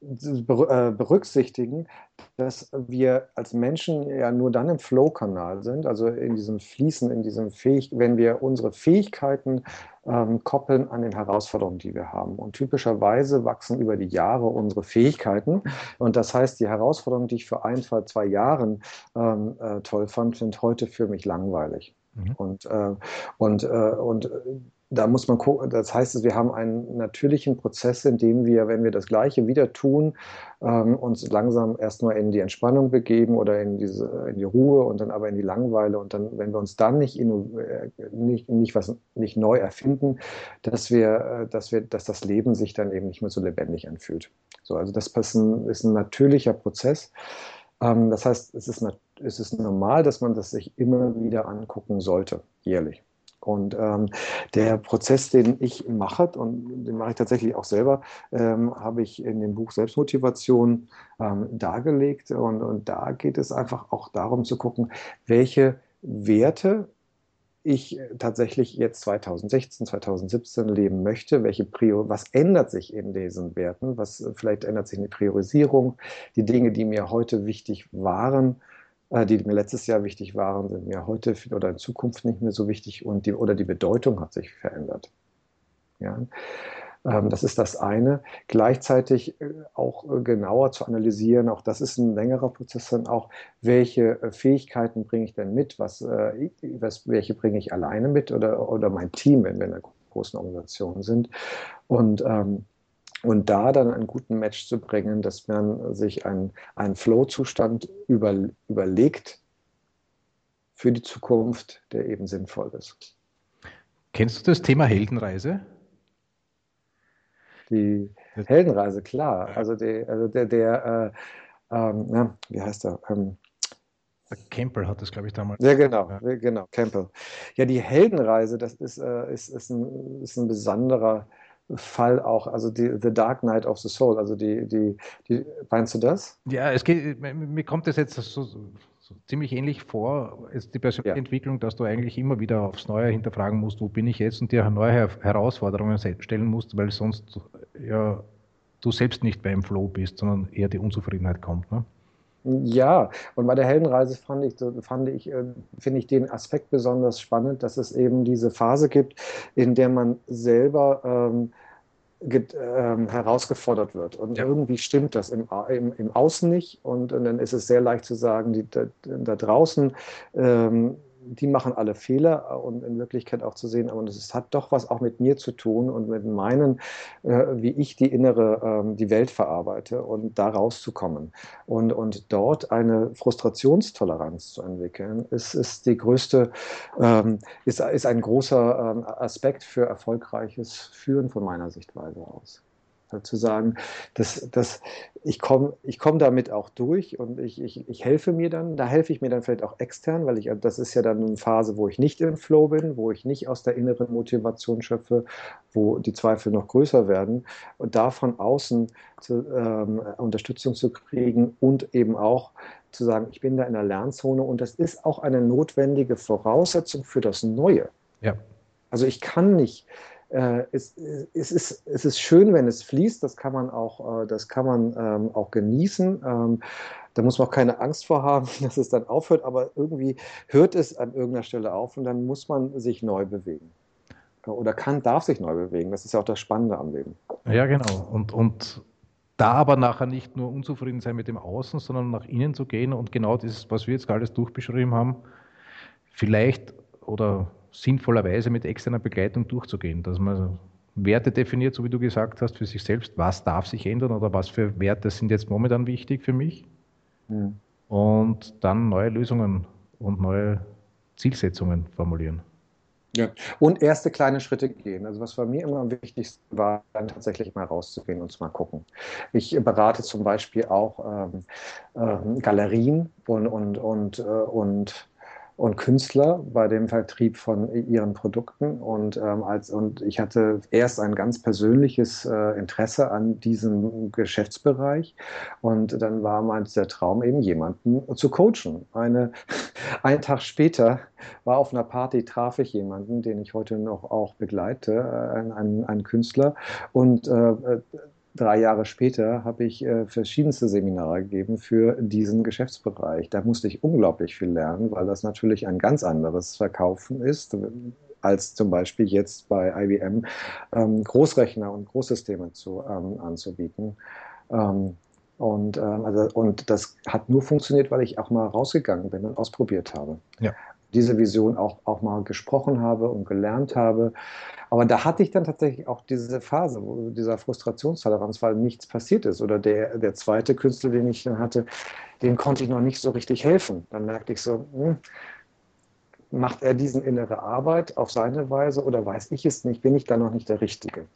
äh, berücksichtigen, dass wir als Menschen ja nur dann im Flow-Kanal sind, also in diesem Fließen, in diesem Fähig, wenn wir unsere Fähigkeiten ähm, koppeln an den Herausforderungen, die wir haben. Und typischerweise wachsen über die Jahre unsere Fähigkeiten. Und das heißt, die Herausforderungen, die ich für ein, zwei, zwei Jahren ähm, äh, toll fand, sind heute für mich langweilig. Mhm. Und, äh, und, äh, und da muss man gucken, das heißt, wir haben einen natürlichen Prozess, in dem wir, wenn wir das Gleiche wieder tun, ähm, uns langsam erstmal in die Entspannung begeben oder in, diese, in die Ruhe und dann aber in die Langeweile und dann, wenn wir uns dann nicht, äh, nicht, nicht, was, nicht neu erfinden, dass wir, äh, dass wir, dass das Leben sich dann eben nicht mehr so lebendig anfühlt. So, also das ist ein, ist ein natürlicher Prozess. Ähm, das heißt, es ist, es ist normal, dass man das sich immer wieder angucken sollte, jährlich. Und ähm, der Prozess, den ich mache, und den mache ich tatsächlich auch selber, ähm, habe ich in dem Buch Selbstmotivation ähm, dargelegt. Und, und da geht es einfach auch darum zu gucken, welche Werte ich tatsächlich jetzt 2016, 2017 leben möchte, welche Prior was ändert sich in diesen Werten, was vielleicht ändert sich in die Priorisierung, die Dinge, die mir heute wichtig waren, die mir letztes Jahr wichtig waren, sind mir heute oder in Zukunft nicht mehr so wichtig und die, oder die Bedeutung hat sich verändert. Ja. Ähm, das ist das eine. Gleichzeitig äh, auch äh, genauer zu analysieren, auch das ist ein längerer Prozess dann auch, welche Fähigkeiten bringe ich denn mit, was, was, welche bringe ich alleine mit oder, oder mein Team, wenn wir in einer großen Organisation sind. Und ähm, und da dann einen guten Match zu bringen, dass man sich einen, einen Flow-Zustand über, überlegt für die Zukunft, der eben sinnvoll ist. Kennst du das Thema Heldenreise? Die Heldenreise, klar. Also, die, also der, der äh, ähm, na, wie heißt er? Ähm, Campbell hat das, glaube ich, damals. Ja, genau, ja. genau, Campbell. Ja, die Heldenreise, das ist, äh, ist, ist, ein, ist ein besonderer Fall auch, also die The Dark Knight of the Soul, also die, die, die meinst du das? Ja, es geht, mir kommt das jetzt so, so ziemlich ähnlich vor, ist die persönliche ja. Entwicklung, dass du eigentlich immer wieder aufs Neue hinterfragen musst, wo bin ich jetzt und dir neue Herausforderungen stellen musst, weil sonst ja du selbst nicht beim Flow bist, sondern eher die Unzufriedenheit kommt. Ne? Ja, und bei der Heldenreise fand ich, fand ich, äh, finde ich den Aspekt besonders spannend, dass es eben diese Phase gibt, in der man selber ähm, ähm, herausgefordert wird. Und ja. irgendwie stimmt das im, im, im Außen nicht. Und, und, dann ist es sehr leicht zu sagen, die, da, da draußen ähm, die machen alle Fehler äh, und in Wirklichkeit auch zu sehen, aber es hat doch was auch mit mir zu tun und mit meinen, äh, wie ich die innere, äh, die Welt verarbeite und da rauszukommen. Und, und dort eine Frustrationstoleranz zu entwickeln, ist, ist die größte, ähm, ist, ist ein großer ähm, Aspekt für erfolgreiches Führen von meiner Sichtweise aus zu sagen, dass, dass ich komme ich komm damit auch durch und ich, ich, ich helfe mir dann, da helfe ich mir dann vielleicht auch extern, weil ich, das ist ja dann eine Phase, wo ich nicht im Flow bin, wo ich nicht aus der inneren Motivation schöpfe, wo die Zweifel noch größer werden und da von außen zu, ähm, Unterstützung zu kriegen und eben auch zu sagen, ich bin da in der Lernzone und das ist auch eine notwendige Voraussetzung für das Neue. Ja. Also ich kann nicht äh, es, es, ist, es ist schön, wenn es fließt, das kann man auch, äh, das kann man ähm, auch genießen. Ähm, da muss man auch keine Angst vor haben, dass es dann aufhört, aber irgendwie hört es an irgendeiner Stelle auf und dann muss man sich neu bewegen. Oder kann, darf sich neu bewegen. Das ist ja auch das Spannende am Leben. Ja, genau. Und, und da aber nachher nicht nur unzufrieden sein mit dem Außen, sondern nach innen zu gehen und genau das, was wir jetzt alles durchbeschrieben haben, vielleicht oder sinnvollerweise mit externer Begleitung durchzugehen, dass man Werte definiert, so wie du gesagt hast, für sich selbst, was darf sich ändern oder was für Werte sind jetzt momentan wichtig für mich mhm. und dann neue Lösungen und neue Zielsetzungen formulieren. Ja, und erste kleine Schritte gehen. Also was bei mir immer am wichtigsten war, dann tatsächlich mal rauszugehen und zu mal gucken. Ich berate zum Beispiel auch ähm, ähm, Galerien und, und, und, äh, und und Künstler bei dem Vertrieb von ihren Produkten. Und, ähm, als, und ich hatte erst ein ganz persönliches äh, Interesse an diesem Geschäftsbereich. Und dann war mein der Traum eben, jemanden zu coachen. Eine, einen Tag später war auf einer Party, traf ich jemanden, den ich heute noch auch begleite, äh, einen, einen Künstler. Und äh, drei Jahre später habe ich äh, verschiedenste Seminare gegeben für diesen Geschäftsbereich. Da musste ich unglaublich viel lernen, weil das natürlich ein ganz anderes Verkaufen ist als zum Beispiel jetzt bei IBM ähm, Großrechner und Großsysteme zu, ähm, anzubieten. Ähm, und, ähm, also, und das hat nur funktioniert, weil ich auch mal rausgegangen bin und ausprobiert habe. Ja. Diese Vision auch, auch mal gesprochen habe und gelernt habe. Aber da hatte ich dann tatsächlich auch diese Phase, wo dieser Frustrationstoleranz, weil nichts passiert ist. Oder der, der zweite Künstler, den ich dann hatte, dem konnte ich noch nicht so richtig helfen. Dann merkte ich so, hm, macht er diesen innere Arbeit auf seine Weise oder weiß ich es nicht, bin ich da noch nicht der Richtige?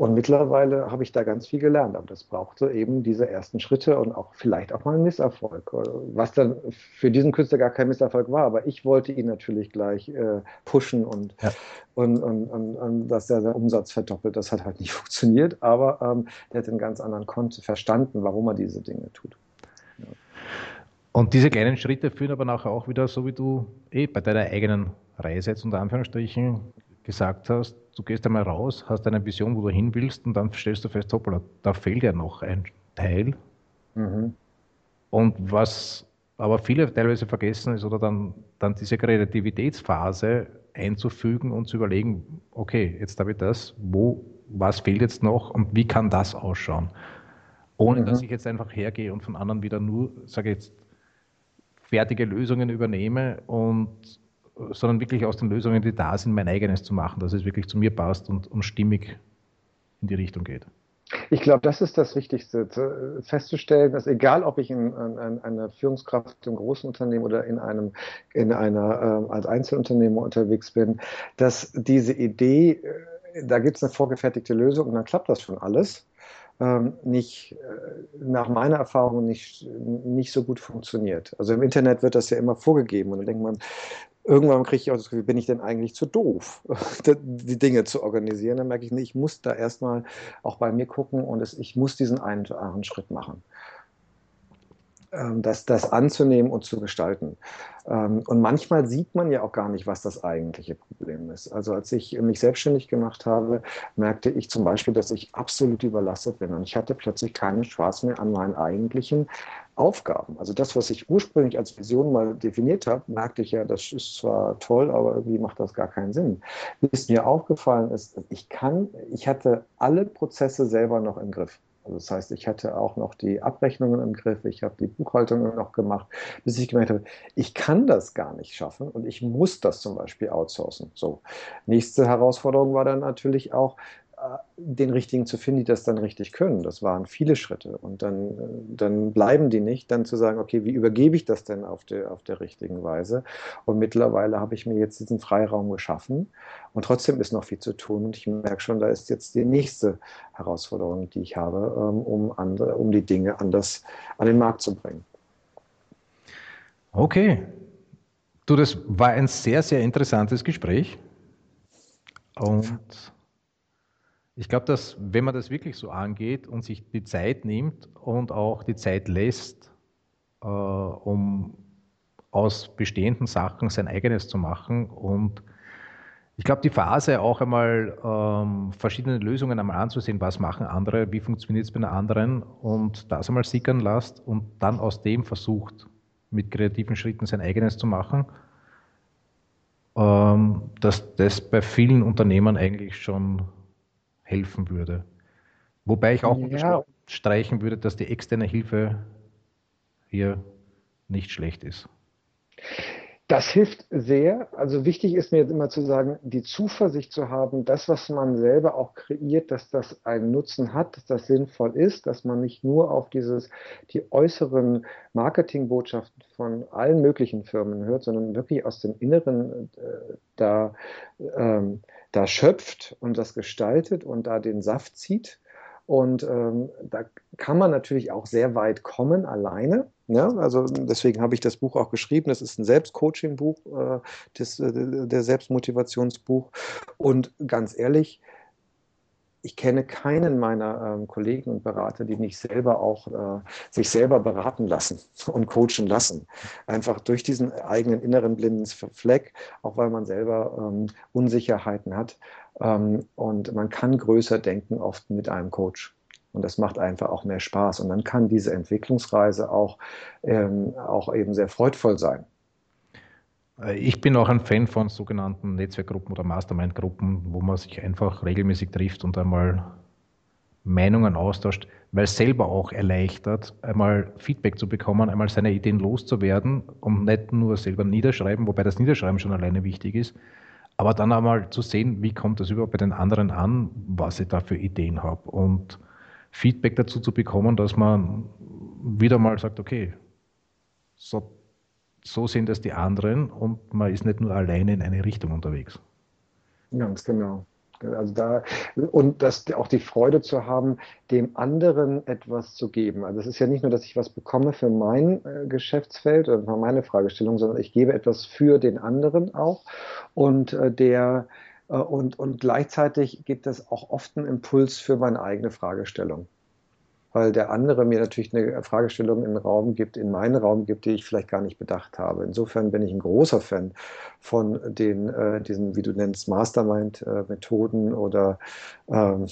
Und mittlerweile habe ich da ganz viel gelernt, aber das brauchte eben diese ersten Schritte und auch vielleicht auch mal einen Misserfolg, was dann für diesen Künstler gar kein Misserfolg war, aber ich wollte ihn natürlich gleich äh, pushen und, ja. und, und, und, und, dass er seinen Umsatz verdoppelt. Das hat halt nicht funktioniert, aber ähm, der hat einen ganz anderen Konto verstanden, warum er diese Dinge tut. Ja. Und diese kleinen Schritte führen aber nachher auch wieder, so wie du eh bei deiner eigenen Reise jetzt unter Anführungsstrichen gesagt hast, du gehst einmal raus, hast eine Vision, wo du hin willst und dann stellst du fest, hoppla, da fehlt ja noch ein Teil. Mhm. Und was aber viele teilweise vergessen ist, oder dann, dann diese Kreativitätsphase einzufügen und zu überlegen, okay, jetzt habe ich das, wo, was fehlt jetzt noch und wie kann das ausschauen? Ohne mhm. dass ich jetzt einfach hergehe und von anderen wieder nur, sage jetzt, fertige Lösungen übernehme und sondern wirklich aus den Lösungen, die da sind, mein eigenes zu machen, dass es wirklich zu mir passt und, und stimmig in die Richtung geht. Ich glaube, das ist das Wichtigste, festzustellen, dass egal, ob ich in, in, einer Führungskraft im großen Unternehmen oder in einem, in einer, äh, als Einzelunternehmer unterwegs bin, dass diese Idee, äh, da gibt es eine vorgefertigte Lösung und dann klappt das schon alles, ähm, nicht, äh, nach meiner Erfahrung nicht, nicht so gut funktioniert. Also im Internet wird das ja immer vorgegeben und dann denkt man, irgendwann kriege ich auch das Gefühl, bin ich denn eigentlich zu doof, die Dinge zu organisieren? Dann merke ich, nee, ich muss da erstmal auch bei mir gucken und es, ich muss diesen einen, einen Schritt machen. Ähm, das, das anzunehmen und zu gestalten. Ähm, und manchmal sieht man ja auch gar nicht, was das eigentliche Problem ist. Also als ich mich selbstständig gemacht habe, merkte ich zum Beispiel, dass ich absolut überlastet bin und ich hatte plötzlich keinen Spaß mehr an meinen eigentlichen Aufgaben. Also das, was ich ursprünglich als Vision mal definiert habe, merkte ich ja, das ist zwar toll, aber irgendwie macht das gar keinen Sinn. Bis mir aufgefallen ist, ich kann, ich hatte alle Prozesse selber noch im Griff. Also das heißt, ich hatte auch noch die Abrechnungen im Griff, ich habe die Buchhaltung noch gemacht, bis ich gemerkt habe, ich kann das gar nicht schaffen und ich muss das zum Beispiel outsourcen. So. Nächste Herausforderung war dann natürlich auch, den richtigen zu finden, die das dann richtig können. Das waren viele Schritte. Und dann, dann bleiben die nicht, dann zu sagen, okay, wie übergebe ich das denn auf der, auf der richtigen Weise? Und mittlerweile habe ich mir jetzt diesen Freiraum geschaffen. Und trotzdem ist noch viel zu tun. Und ich merke schon, da ist jetzt die nächste Herausforderung, die ich habe, ähm, um, andere, um die Dinge anders an den Markt zu bringen. Okay. Du, das war ein sehr, sehr interessantes Gespräch. Und ich glaube, dass wenn man das wirklich so angeht und sich die Zeit nimmt und auch die Zeit lässt, äh, um aus bestehenden Sachen sein eigenes zu machen und ich glaube, die Phase auch einmal ähm, verschiedene Lösungen einmal anzusehen, was machen andere, wie funktioniert es bei den anderen und das einmal sickern lässt und dann aus dem versucht, mit kreativen Schritten sein eigenes zu machen, ähm, dass das bei vielen Unternehmern eigentlich schon helfen würde. Wobei ich auch ja. streichen würde, dass die externe Hilfe hier nicht schlecht ist. Das hilft sehr. Also wichtig ist mir jetzt immer zu sagen, die Zuversicht zu haben, das, was man selber auch kreiert, dass das einen Nutzen hat, dass das sinnvoll ist, dass man nicht nur auf dieses, die äußeren Marketingbotschaften von allen möglichen Firmen hört, sondern wirklich aus dem Inneren äh, da, ähm, da schöpft und das gestaltet und da den Saft zieht. Und ähm, da kann man natürlich auch sehr weit kommen alleine. Ja, also deswegen habe ich das Buch auch geschrieben. Das ist ein Selbstcoaching-Buch, äh, das, äh, der Selbstmotivationsbuch. Und ganz ehrlich, ich kenne keinen meiner ähm, Kollegen und Berater, die nicht selber auch äh, sich selber beraten lassen und coachen lassen. Einfach durch diesen eigenen inneren blinden Fleck, auch weil man selber ähm, Unsicherheiten hat. Ähm, und man kann größer denken oft mit einem Coach. Und das macht einfach auch mehr Spaß. Und dann kann diese Entwicklungsreise auch, ähm, auch eben sehr freudvoll sein. Äh, ich bin auch ein Fan von sogenannten Netzwerkgruppen oder Mastermind-Gruppen, wo man sich einfach regelmäßig trifft und einmal Meinungen austauscht, weil es selber auch erleichtert, einmal Feedback zu bekommen, einmal seine Ideen loszuwerden und nicht nur selber niederschreiben, wobei das Niederschreiben schon alleine wichtig ist, aber dann einmal zu sehen, wie kommt das überhaupt bei den anderen an, was ich da für Ideen habe und Feedback dazu zu bekommen, dass man wieder mal sagt, okay, so, so sehen das die anderen und man ist nicht nur alleine in eine Richtung unterwegs. Ganz genau. Also da, und das, auch die Freude zu haben, dem anderen etwas zu geben. Also es ist ja nicht nur, dass ich was bekomme für mein äh, Geschäftsfeld oder für meine Fragestellung, sondern ich gebe etwas für den anderen auch. Und äh, der, äh, und, und gleichzeitig gibt es auch oft einen Impuls für meine eigene Fragestellung weil der andere mir natürlich eine Fragestellung in den Raum gibt, in meinen Raum gibt, die ich vielleicht gar nicht bedacht habe. Insofern bin ich ein großer Fan von den, äh, diesen, wie du nennst, Mastermind-Methoden oder ähm,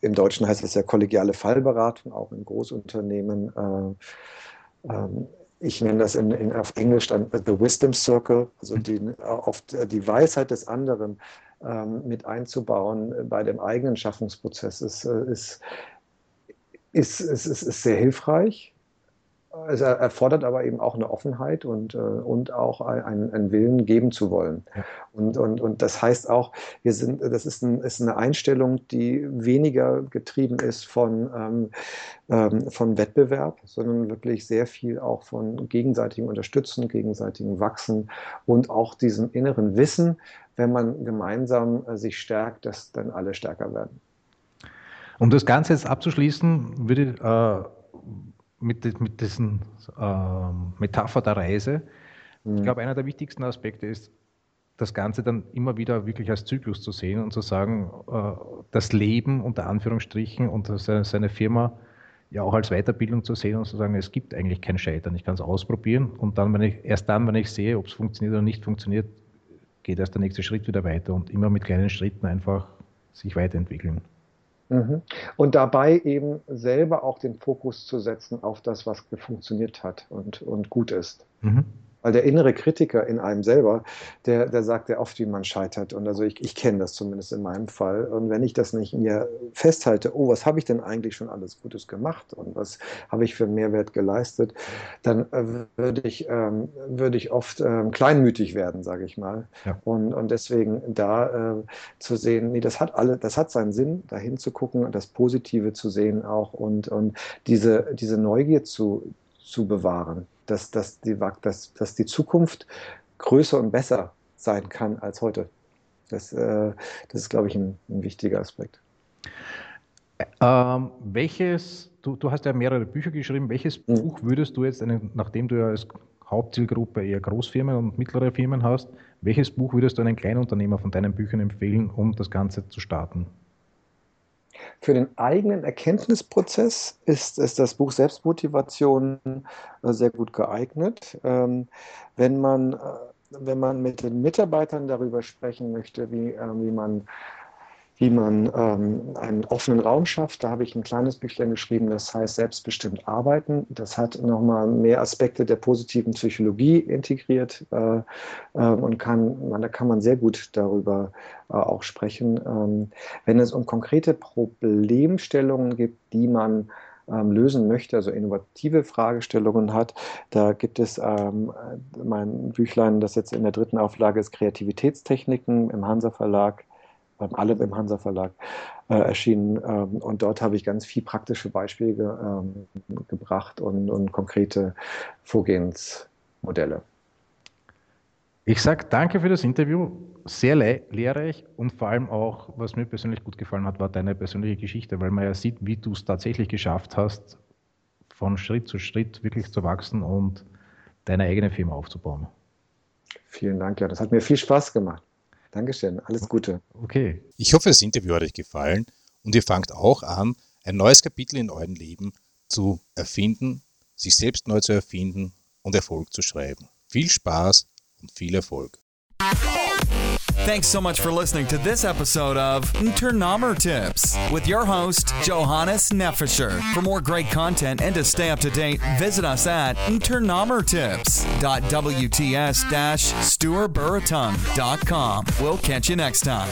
im Deutschen heißt es ja kollegiale Fallberatung, auch in Großunternehmen. Äh, ähm, ich nenne das in, in, auf Englisch dann The Wisdom Circle, also die, auf die Weisheit des anderen ähm, mit einzubauen bei dem eigenen Schaffungsprozess ist, äh, ist ist, ist, ist, ist sehr hilfreich. Es erfordert aber eben auch eine Offenheit und, äh, und auch einen, einen Willen geben zu wollen. Und, und, und das heißt auch, wir sind, das ist, ein, ist eine Einstellung, die weniger getrieben ist von, ähm, ähm, von Wettbewerb, sondern wirklich sehr viel auch von gegenseitigem Unterstützen, gegenseitigem Wachsen und auch diesem inneren Wissen, wenn man gemeinsam äh, sich stärkt, dass dann alle stärker werden. Um das Ganze jetzt abzuschließen, würde ich äh, mit, mit diesen äh, Metapher der Reise, mhm. ich glaube, einer der wichtigsten Aspekte ist, das Ganze dann immer wieder wirklich als Zyklus zu sehen und zu sagen, äh, das Leben unter Anführungsstrichen und seine Firma ja auch als Weiterbildung zu sehen und zu sagen, es gibt eigentlich kein Scheitern, ich kann es ausprobieren und dann, wenn ich, erst dann, wenn ich sehe, ob es funktioniert oder nicht funktioniert, geht erst der nächste Schritt wieder weiter und immer mit kleinen Schritten einfach sich weiterentwickeln. Mhm. Und dabei eben selber auch den Fokus zu setzen auf das, was funktioniert hat und, und gut ist. Mhm. Weil der innere Kritiker in einem selber, der, der sagt ja oft, wie man scheitert. Und also ich, ich kenne das zumindest in meinem Fall. Und wenn ich das nicht mir festhalte, oh, was habe ich denn eigentlich schon alles Gutes gemacht und was habe ich für Mehrwert geleistet, dann äh, würde ich, ähm, würde ich oft ähm, kleinmütig werden, sage ich mal. Ja. Und, und deswegen da äh, zu sehen, nee, das hat alle, das hat seinen Sinn, da hinzugucken und das Positive zu sehen auch und, und diese, diese Neugier zu, zu bewahren dass, dass, die, dass, dass die Zukunft größer und besser sein kann als heute. Das, äh, das ist, glaube ich, ein, ein wichtiger Aspekt. Ähm, welches, du, du hast ja mehrere Bücher geschrieben, welches mhm. Buch würdest du jetzt, nachdem du ja als Hauptzielgruppe eher Großfirmen und mittlere Firmen hast, welches Buch würdest du einem Kleinunternehmer von deinen Büchern empfehlen, um das Ganze zu starten? Für den eigenen Erkenntnisprozess ist, ist das Buch Selbstmotivation äh, sehr gut geeignet. Ähm, wenn man, äh, wenn man mit den Mitarbeitern darüber sprechen möchte, wie, äh, wie man wie man ähm, einen offenen Raum schafft. Da habe ich ein kleines Büchlein geschrieben, das heißt Selbstbestimmt arbeiten. Das hat nochmal mehr Aspekte der positiven Psychologie integriert äh, äh, und kann, man, da kann man sehr gut darüber äh, auch sprechen. Ähm, wenn es um konkrete Problemstellungen gibt, die man ähm, lösen möchte, also innovative Fragestellungen hat. Da gibt es ähm, mein Büchlein, das jetzt in der dritten Auflage ist, Kreativitätstechniken im Hansa Verlag alle im Hansa Verlag äh, erschienen. Ähm, und dort habe ich ganz viel praktische Beispiele ähm, gebracht und, und konkrete Vorgehensmodelle. Ich sage danke für das Interview, sehr le lehrreich und vor allem auch, was mir persönlich gut gefallen hat, war deine persönliche Geschichte, weil man ja sieht, wie du es tatsächlich geschafft hast, von Schritt zu Schritt wirklich zu wachsen und deine eigene Firma aufzubauen. Vielen Dank, ja, das hat mir viel Spaß gemacht. Dankeschön, alles Gute. Okay. Ich hoffe, das Interview hat euch gefallen und ihr fangt auch an, ein neues Kapitel in eurem Leben zu erfinden, sich selbst neu zu erfinden und Erfolg zu schreiben. Viel Spaß und viel Erfolg. Thanks so much for listening to this episode of Turnomer Tips with your host, Johannes Neffischer. For more great content and to stay up to date, visit us at turnomertips.wts-stuarburriton.com. We'll catch you next time.